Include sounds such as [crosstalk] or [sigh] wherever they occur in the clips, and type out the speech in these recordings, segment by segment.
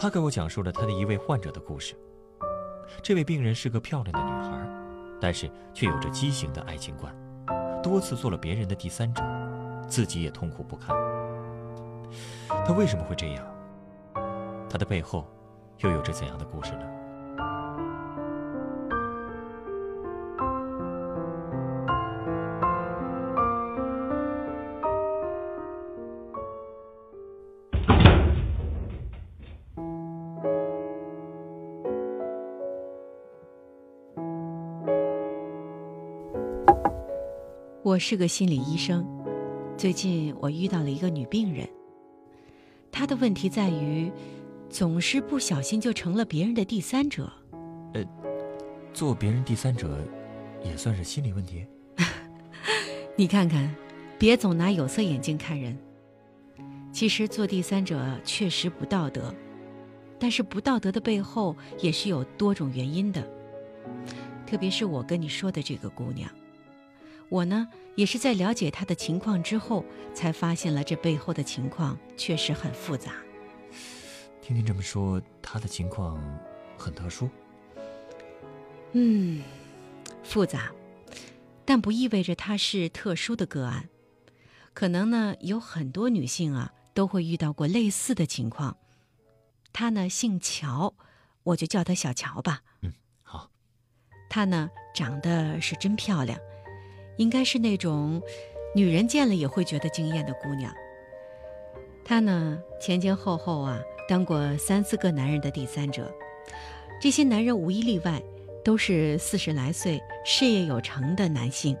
他给我讲述了他的一位患者的故事。这位病人是个漂亮的女孩，但是却有着畸形的爱情观，多次做了别人的第三者，自己也痛苦不堪。他为什么会这样？他的背后又有着怎样的故事呢？我是个心理医生，最近我遇到了一个女病人。她的问题在于，总是不小心就成了别人的第三者。呃，做别人第三者，也算是心理问题。[laughs] 你看看，别总拿有色眼镜看人。其实做第三者确实不道德，但是不道德的背后也是有多种原因的。特别是我跟你说的这个姑娘。我呢，也是在了解他的情况之后，才发现了这背后的情况确实很复杂。听您这么说，他的情况很特殊。嗯，复杂，但不意味着他是特殊的个案。可能呢，有很多女性啊都会遇到过类似的情况。她呢姓乔，我就叫她小乔吧。嗯，好。她呢长得是真漂亮。应该是那种女人见了也会觉得惊艳的姑娘。她呢，前前后后啊，当过三四个男人的第三者，这些男人无一例外都是四十来岁、事业有成的男性。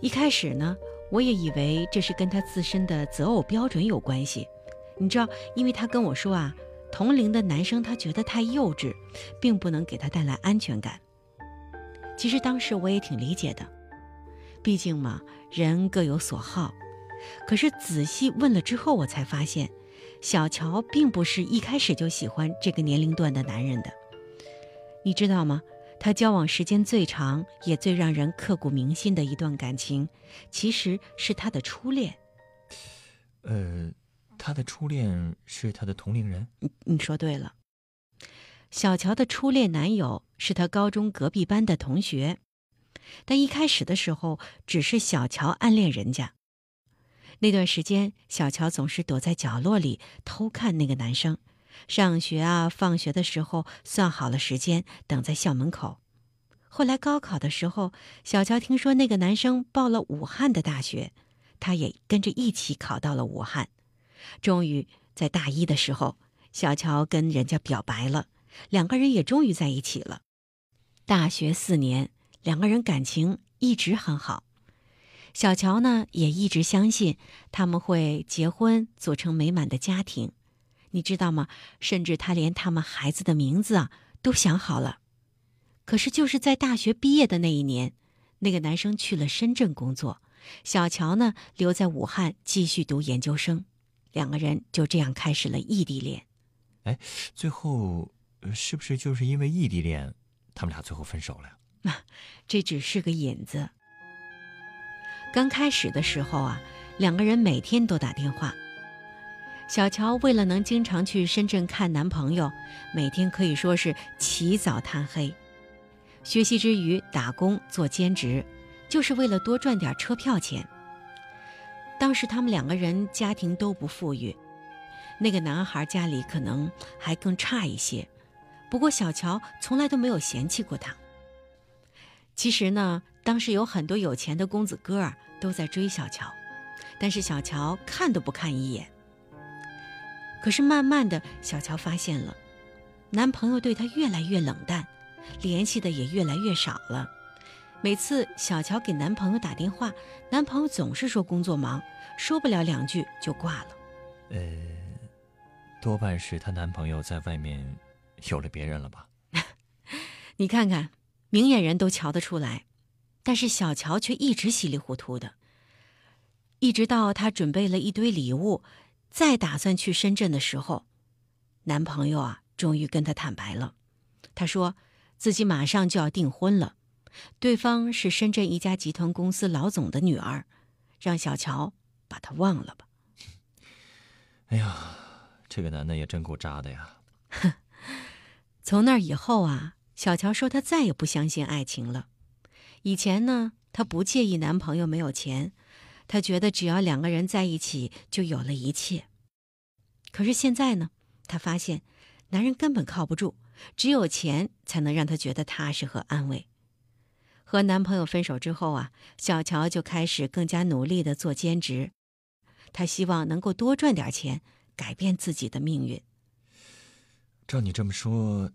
一开始呢，我也以为这是跟他自身的择偶标准有关系。你知道，因为他跟我说啊，同龄的男生他觉得太幼稚，并不能给他带来安全感。其实当时我也挺理解的，毕竟嘛，人各有所好。可是仔细问了之后，我才发现，小乔并不是一开始就喜欢这个年龄段的男人的。你知道吗？他交往时间最长，也最让人刻骨铭心的一段感情，其实是他的初恋。呃，他的初恋是他的同龄人。你你说对了。小乔的初恋男友是她高中隔壁班的同学，但一开始的时候只是小乔暗恋人家。那段时间，小乔总是躲在角落里偷看那个男生，上学啊、放学的时候算好了时间等在校门口。后来高考的时候，小乔听说那个男生报了武汉的大学，她也跟着一起考到了武汉。终于在大一的时候，小乔跟人家表白了。两个人也终于在一起了。大学四年，两个人感情一直很好。小乔呢，也一直相信他们会结婚，组成美满的家庭。你知道吗？甚至他连他们孩子的名字啊都想好了。可是就是在大学毕业的那一年，那个男生去了深圳工作，小乔呢留在武汉继续读研究生。两个人就这样开始了异地恋。哎，最后。是不是就是因为异地恋，他们俩最后分手了？那 [laughs] 这只是个引子。刚开始的时候啊，两个人每天都打电话。小乔为了能经常去深圳看男朋友，每天可以说是起早贪黑，学习之余打工做兼职，就是为了多赚点车票钱。当时他们两个人家庭都不富裕，那个男孩家里可能还更差一些。不过小乔从来都没有嫌弃过他。其实呢，当时有很多有钱的公子哥儿都在追小乔，但是小乔看都不看一眼。可是慢慢的，小乔发现了，男朋友对她越来越冷淡，联系的也越来越少了。每次小乔给男朋友打电话，男朋友总是说工作忙，说不了两句就挂了。呃，多半是她男朋友在外面有了别人了吧？[laughs] 你看看，明眼人都瞧得出来，但是小乔却一直稀里糊涂的。一直到她准备了一堆礼物，再打算去深圳的时候，男朋友啊，终于跟她坦白了。他说自己马上就要订婚了，对方是深圳一家集团公司老总的女儿，让小乔把他忘了吧。哎呀，这个男的也真够渣的呀！[laughs] 从那以后啊，小乔说她再也不相信爱情了。以前呢，她不介意男朋友没有钱，她觉得只要两个人在一起就有了一切。可是现在呢，她发现男人根本靠不住，只有钱才能让她觉得踏实和安慰。和男朋友分手之后啊，小乔就开始更加努力的做兼职。她希望能够多赚点钱，改变自己的命运。照你这么说，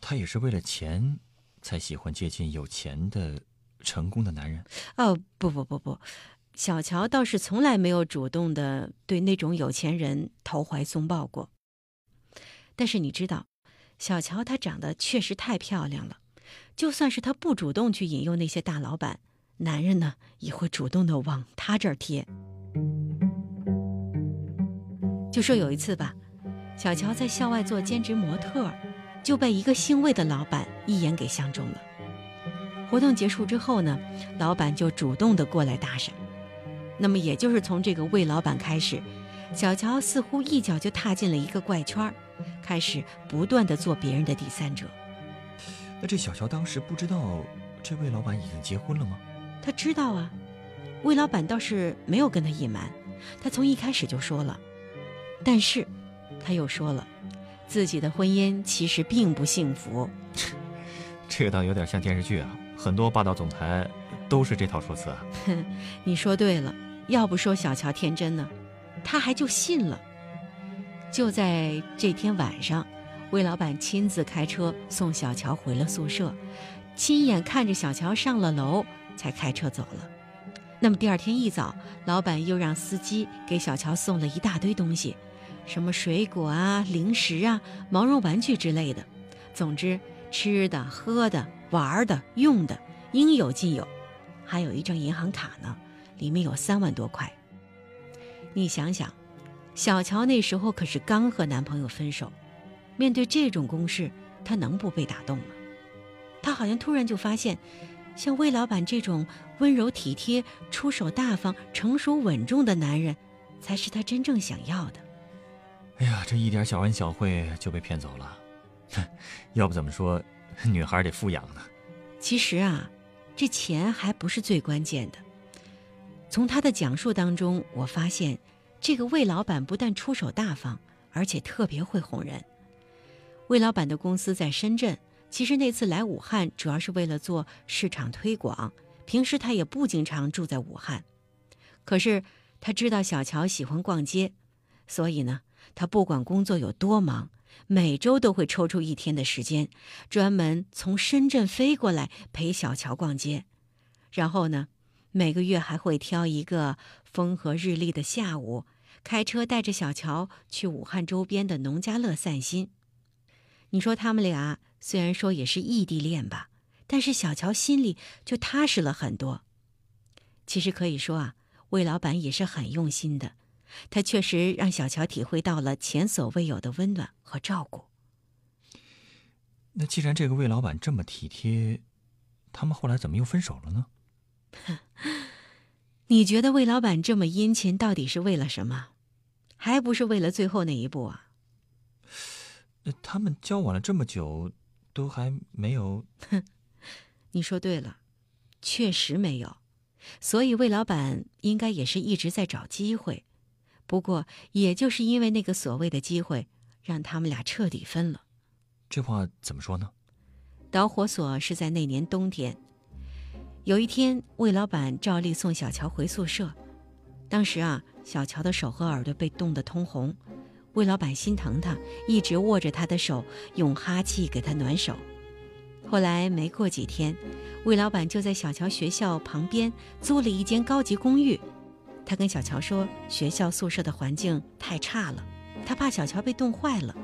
他也是为了钱，才喜欢接近有钱的、成功的男人？哦，不不不不，小乔倒是从来没有主动的对那种有钱人投怀送抱过。但是你知道，小乔她长得确实太漂亮了，就算是她不主动去引诱那些大老板，男人呢也会主动的往她这儿贴。就说有一次吧，小乔在校外做兼职模特，就被一个姓魏的老板一眼给相中了。活动结束之后呢，老板就主动的过来搭讪。那么也就是从这个魏老板开始，小乔似乎一脚就踏进了一个怪圈，开始不断的做别人的第三者。那这小乔当时不知道这魏老板已经结婚了吗？他知道啊，魏老板倒是没有跟他隐瞒，他从一开始就说了。但是，他又说了，自己的婚姻其实并不幸福。[laughs] 这个倒有点像电视剧啊，很多霸道总裁都是这套说辞啊。哼，[laughs] 你说对了，要不说小乔天真呢，他还就信了。就在这天晚上，魏老板亲自开车送小乔回了宿舍，亲眼看着小乔上了楼，才开车走了。那么第二天一早，老板又让司机给小乔送了一大堆东西。什么水果啊、零食啊、毛绒玩具之类的，总之吃的、喝的、玩的、用的应有尽有，还有一张银行卡呢，里面有三万多块。你想想，小乔那时候可是刚和男朋友分手，面对这种攻势，她能不被打动吗？她好像突然就发现，像魏老板这种温柔体贴、出手大方、成熟稳重的男人，才是她真正想要的。哎呀，这一点小恩小惠就被骗走了，要不怎么说女孩得富养呢？其实啊，这钱还不是最关键的。从他的讲述当中，我发现这个魏老板不但出手大方，而且特别会哄人。魏老板的公司在深圳，其实那次来武汉主要是为了做市场推广，平时他也不经常住在武汉。可是他知道小乔喜欢逛街，所以呢。他不管工作有多忙，每周都会抽出一天的时间，专门从深圳飞过来陪小乔逛街。然后呢，每个月还会挑一个风和日丽的下午，开车带着小乔去武汉周边的农家乐散心。你说他们俩虽然说也是异地恋吧，但是小乔心里就踏实了很多。其实可以说啊，魏老板也是很用心的。他确实让小乔体会到了前所未有的温暖和照顾。那既然这个魏老板这么体贴，他们后来怎么又分手了呢？[laughs] 你觉得魏老板这么殷勤，到底是为了什么？还不是为了最后那一步啊？那他们交往了这么久，都还没有？哼，[laughs] 你说对了，确实没有。所以魏老板应该也是一直在找机会。不过，也就是因为那个所谓的机会，让他们俩彻底分了。这话怎么说呢？导火索是在那年冬天，有一天，魏老板照例送小乔回宿舍。当时啊，小乔的手和耳朵被冻得通红，魏老板心疼他，一直握着他的手，用哈气给他暖手。后来没过几天，魏老板就在小乔学校旁边租了一间高级公寓。他跟小乔说：“学校宿舍的环境太差了，他怕小乔被冻坏了，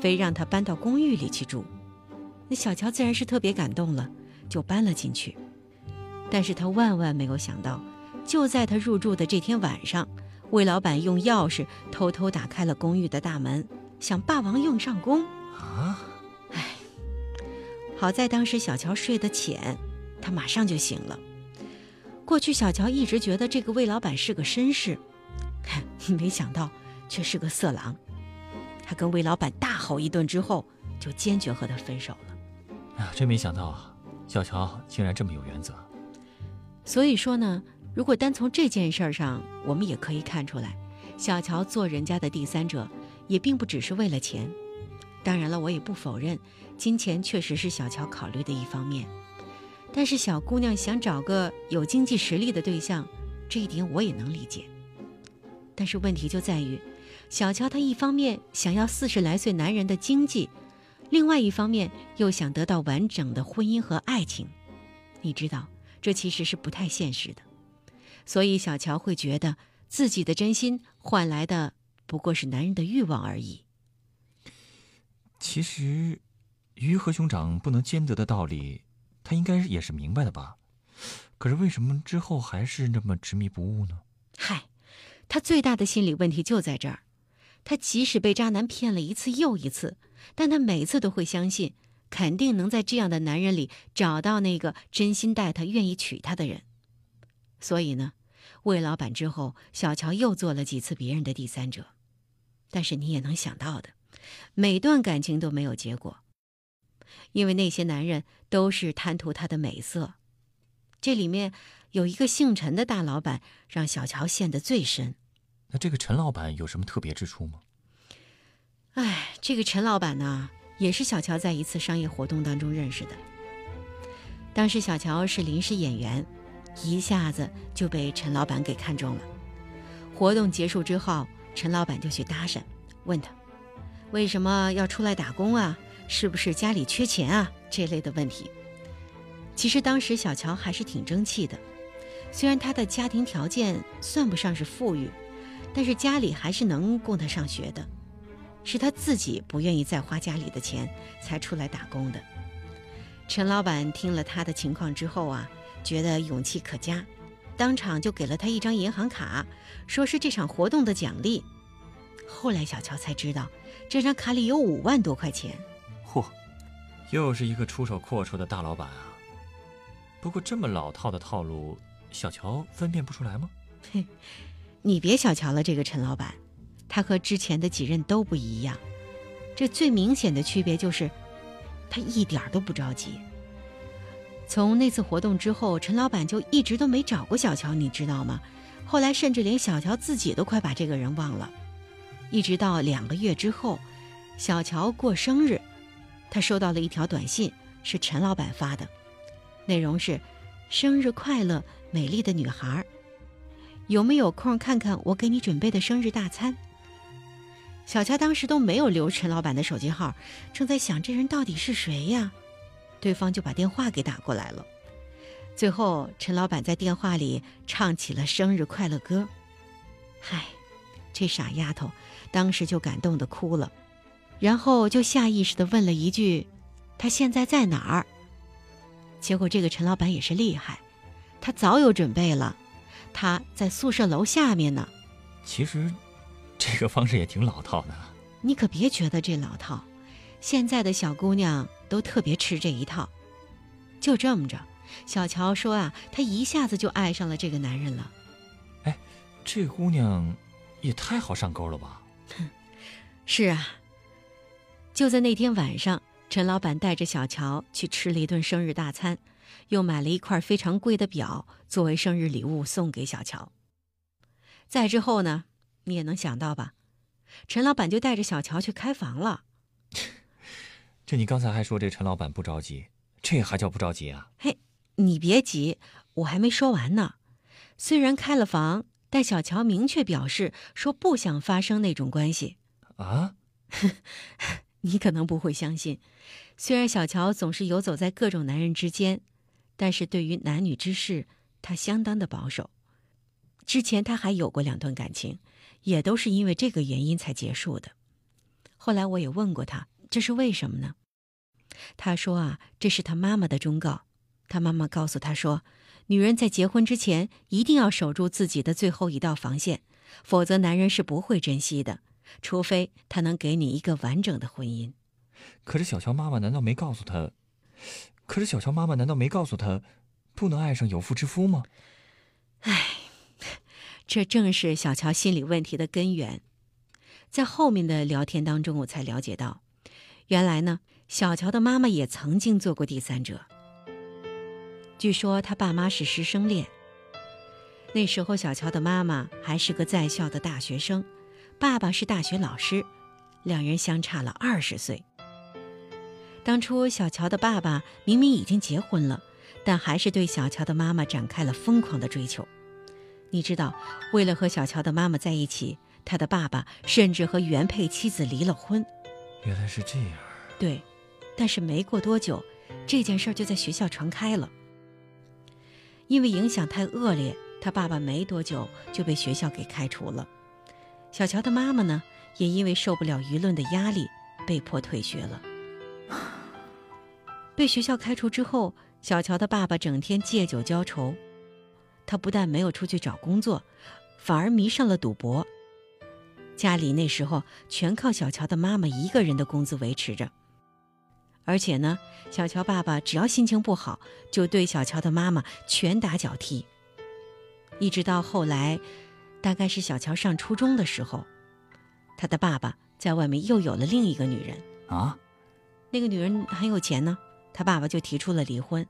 非让他搬到公寓里去住。那小乔自然是特别感动了，就搬了进去。但是他万万没有想到，就在他入住的这天晚上，魏老板用钥匙偷偷打开了公寓的大门，想霸王硬上弓。啊！唉，好在当时小乔睡得浅，他马上就醒了。过去小乔一直觉得这个魏老板是个绅士，没想到却是个色狼。他跟魏老板大吼一顿之后，就坚决和他分手了。哎呀，真没想到啊，小乔竟然这么有原则。所以说呢，如果单从这件事儿上，我们也可以看出来，小乔做人家的第三者，也并不只是为了钱。当然了，我也不否认，金钱确实是小乔考虑的一方面。但是小姑娘想找个有经济实力的对象，这一点我也能理解。但是问题就在于，小乔她一方面想要四十来岁男人的经济，另外一方面又想得到完整的婚姻和爱情。你知道？这其实是不太现实的，所以小乔会觉得自己的真心换来的不过是男人的欲望而已。其实，鱼和熊掌不能兼得的道理，他应该也是明白的吧？可是为什么之后还是那么执迷不悟呢？嗨，他最大的心理问题就在这儿。他即使被渣男骗了一次又一次，但他每次都会相信。肯定能在这样的男人里找到那个真心待他、愿意娶她的人。所以呢，魏老板之后，小乔又做了几次别人的第三者。但是你也能想到的，每段感情都没有结果，因为那些男人都是贪图她的美色。这里面有一个姓陈的大老板，让小乔陷得最深。那这个陈老板有什么特别之处吗？哎，这个陈老板呢？也是小乔在一次商业活动当中认识的。当时小乔是临时演员，一下子就被陈老板给看中了。活动结束之后，陈老板就去搭讪，问他为什么要出来打工啊？是不是家里缺钱啊？这类的问题。其实当时小乔还是挺争气的，虽然他的家庭条件算不上是富裕，但是家里还是能供他上学的。是他自己不愿意再花家里的钱，才出来打工的。陈老板听了他的情况之后啊，觉得勇气可嘉，当场就给了他一张银行卡，说是这场活动的奖励。后来小乔才知道，这张卡里有五万多块钱。又是一个出手阔绰的大老板啊！不过这么老套的套路，小乔分辨不出来吗？嘿，你别小瞧了这个陈老板。他和之前的几任都不一样，这最明显的区别就是，他一点都不着急。从那次活动之后，陈老板就一直都没找过小乔，你知道吗？后来甚至连小乔自己都快把这个人忘了。一直到两个月之后，小乔过生日，他收到了一条短信，是陈老板发的，内容是：“生日快乐，美丽的女孩，有没有空看看我给你准备的生日大餐？”小乔当时都没有留陈老板的手机号，正在想这人到底是谁呀？对方就把电话给打过来了。最后，陈老板在电话里唱起了生日快乐歌。嗨，这傻丫头当时就感动的哭了，然后就下意识的问了一句：“他现在在哪儿？”结果这个陈老板也是厉害，他早有准备了，他在宿舍楼下面呢。其实。这个方式也挺老套的，你可别觉得这老套，现在的小姑娘都特别吃这一套。就这么着，小乔说啊，她一下子就爱上了这个男人了。哎，这姑娘也太好上钩了吧？哼，是啊。就在那天晚上，陈老板带着小乔去吃了一顿生日大餐，又买了一块非常贵的表作为生日礼物送给小乔。再之后呢？你也能想到吧，陈老板就带着小乔去开房了。这你刚才还说这陈老板不着急，这还叫不着急啊？嘿，你别急，我还没说完呢。虽然开了房，但小乔明确表示说不想发生那种关系。啊？[laughs] 你可能不会相信，虽然小乔总是游走在各种男人之间，但是对于男女之事，他相当的保守。之前他还有过两段感情。也都是因为这个原因才结束的。后来我也问过他，这是为什么呢？他说啊，这是他妈妈的忠告。他妈妈告诉他说，女人在结婚之前一定要守住自己的最后一道防线，否则男人是不会珍惜的，除非他能给你一个完整的婚姻。可是小乔妈妈难道没告诉他？可是小乔妈妈难道没告诉他，不能爱上有妇之夫吗？唉，这正是小乔心理问题的根源。在后面的聊天当中，我才了解到，原来呢，小乔的妈妈也曾经做过第三者。据说他爸妈是师生恋。那时候小乔的妈妈还是个在校的大学生，爸爸是大学老师，两人相差了二十岁。当初小乔的爸爸明明已经结婚了，但还是对小乔的妈妈展开了疯狂的追求。你知道，为了和小乔的妈妈在一起，他的爸爸甚至和原配妻子离了婚。原来是这样。对，但是没过多久，这件事就在学校传开了。因为影响太恶劣，他爸爸没多久就被学校给开除了。小乔的妈妈呢，也因为受不了舆论的压力，被迫退学了。被学校开除之后，小乔的爸爸整天借酒浇愁。他不但没有出去找工作，反而迷上了赌博。家里那时候全靠小乔的妈妈一个人的工资维持着。而且呢，小乔爸爸只要心情不好，就对小乔的妈妈拳打脚踢。一直到后来，大概是小乔上初中的时候，他的爸爸在外面又有了另一个女人啊。那个女人很有钱呢，他爸爸就提出了离婚。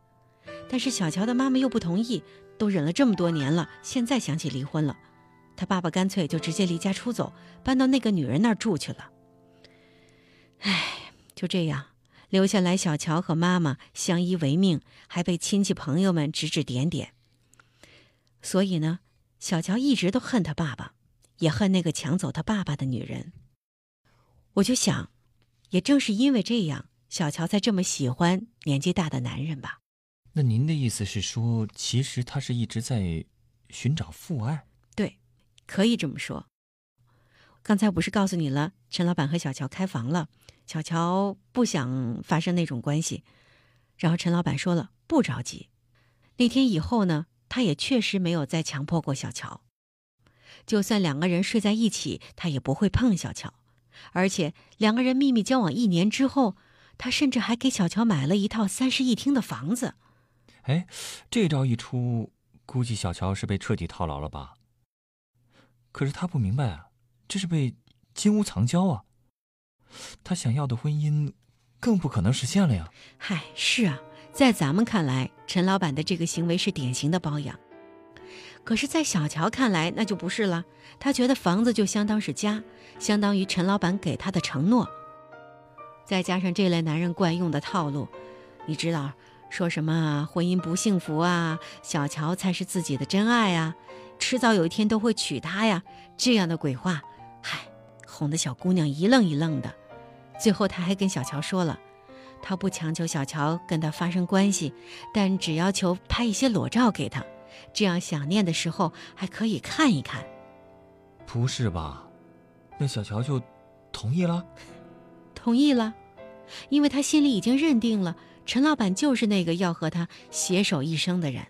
但是小乔的妈妈又不同意。都忍了这么多年了，现在想起离婚了，他爸爸干脆就直接离家出走，搬到那个女人那儿住去了。唉，就这样留下来，小乔和妈妈相依为命，还被亲戚朋友们指指点点。所以呢，小乔一直都恨他爸爸，也恨那个抢走他爸爸的女人。我就想，也正是因为这样，小乔才这么喜欢年纪大的男人吧。那您的意思是说，其实他是一直在寻找父爱？对，可以这么说。刚才不是告诉你了，陈老板和小乔开房了，小乔不想发生那种关系，然后陈老板说了不着急。那天以后呢，他也确实没有再强迫过小乔，就算两个人睡在一起，他也不会碰小乔。而且两个人秘密交往一年之后，他甚至还给小乔买了一套三室一厅的房子。哎，这招一出，估计小乔是被彻底套牢了吧？可是他不明白啊，这是被金屋藏娇啊！他想要的婚姻，更不可能实现了呀！嗨，是啊，在咱们看来，陈老板的这个行为是典型的包养。可是，在小乔看来，那就不是了。他觉得房子就相当是家，相当于陈老板给他的承诺。再加上这类男人惯用的套路，你知道。说什么婚姻不幸福啊？小乔才是自己的真爱啊！迟早有一天都会娶她呀！这样的鬼话，嗨，哄得小姑娘一愣一愣的。最后他还跟小乔说了，他不强求小乔跟他发生关系，但只要求拍一些裸照给他，这样想念的时候还可以看一看。不是吧？那小乔就同意了？[laughs] 同意了，因为他心里已经认定了。陈老板就是那个要和他携手一生的人，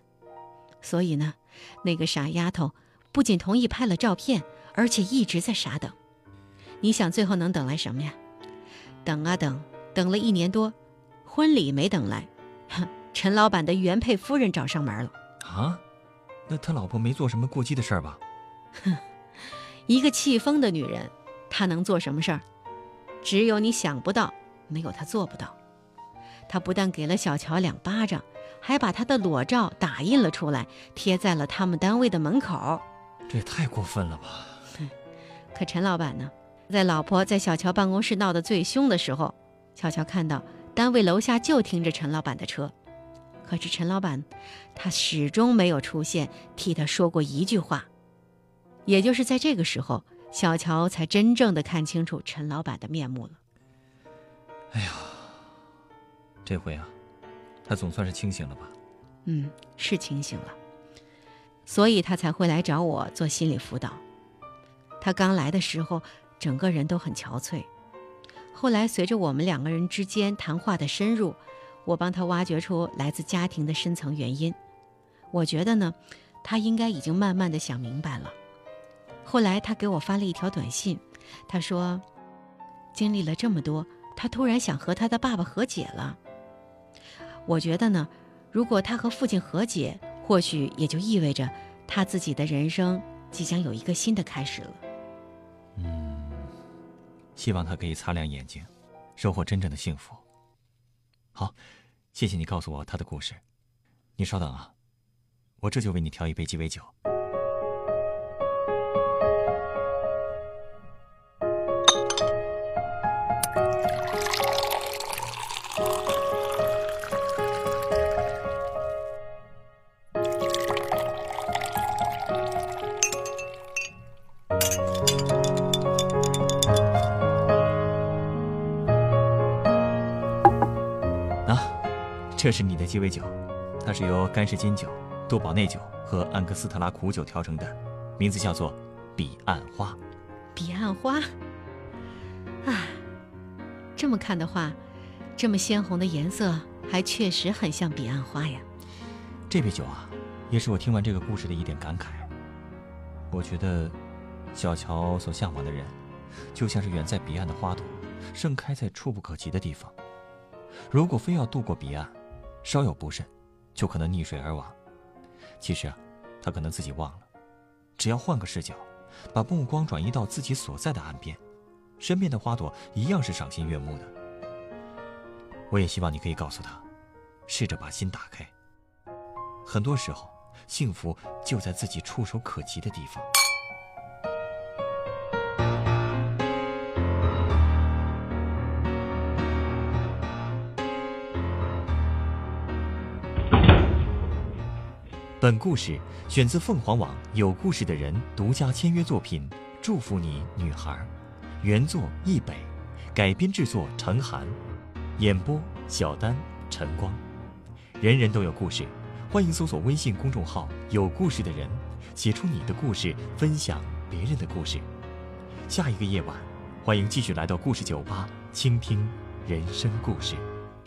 所以呢，那个傻丫头不仅同意拍了照片，而且一直在傻等。你想最后能等来什么呀？等啊等，等了一年多，婚礼没等来，哼，[laughs] 陈老板的原配夫人找上门了。啊？那他老婆没做什么过激的事儿吧？哼，[laughs] 一个气疯的女人，她能做什么事儿？只有你想不到，没有她做不到。他不但给了小乔两巴掌，还把他的裸照打印了出来，贴在了他们单位的门口。这也太过分了吧！[laughs] 可陈老板呢，在老婆在小乔办公室闹得最凶的时候，小乔看到单位楼下就停着陈老板的车，可是陈老板他始终没有出现，替他说过一句话。也就是在这个时候，小乔才真正的看清楚陈老板的面目了。哎呀！这回啊，他总算是清醒了吧？嗯，是清醒了，所以他才会来找我做心理辅导。他刚来的时候，整个人都很憔悴。后来随着我们两个人之间谈话的深入，我帮他挖掘出来自家庭的深层原因。我觉得呢，他应该已经慢慢的想明白了。后来他给我发了一条短信，他说，经历了这么多，他突然想和他的爸爸和解了。我觉得呢，如果他和父亲和解，或许也就意味着他自己的人生即将有一个新的开始了。希望他可以擦亮眼睛，收获真正的幸福。好，谢谢你告诉我他的故事。你稍等啊，我这就为你调一杯鸡尾酒。这是你的鸡尾酒，它是由干式金酒、多宝内酒和安格斯特拉苦酒调成的，名字叫做彼岸花。彼岸花，啊，这么看的话，这么鲜红的颜色还确实很像彼岸花呀。这杯酒啊，也是我听完这个故事的一点感慨。我觉得，小乔所向往的人，就像是远在彼岸的花朵，盛开在触不可及的地方。如果非要渡过彼岸，稍有不慎，就可能溺水而亡。其实啊，他可能自己忘了，只要换个视角，把目光转移到自己所在的岸边，身边的花朵一样是赏心悦目的。我也希望你可以告诉他，试着把心打开。很多时候，幸福就在自己触手可及的地方。本故事选自凤凰网有故事的人独家签约作品《祝福你，女孩》，原作易北，改编制作陈寒，演播小丹、晨光。人人都有故事，欢迎搜索微信公众号“有故事的人”，写出你的故事，分享别人的故事。下一个夜晚，欢迎继续来到故事酒吧，倾听人生故事。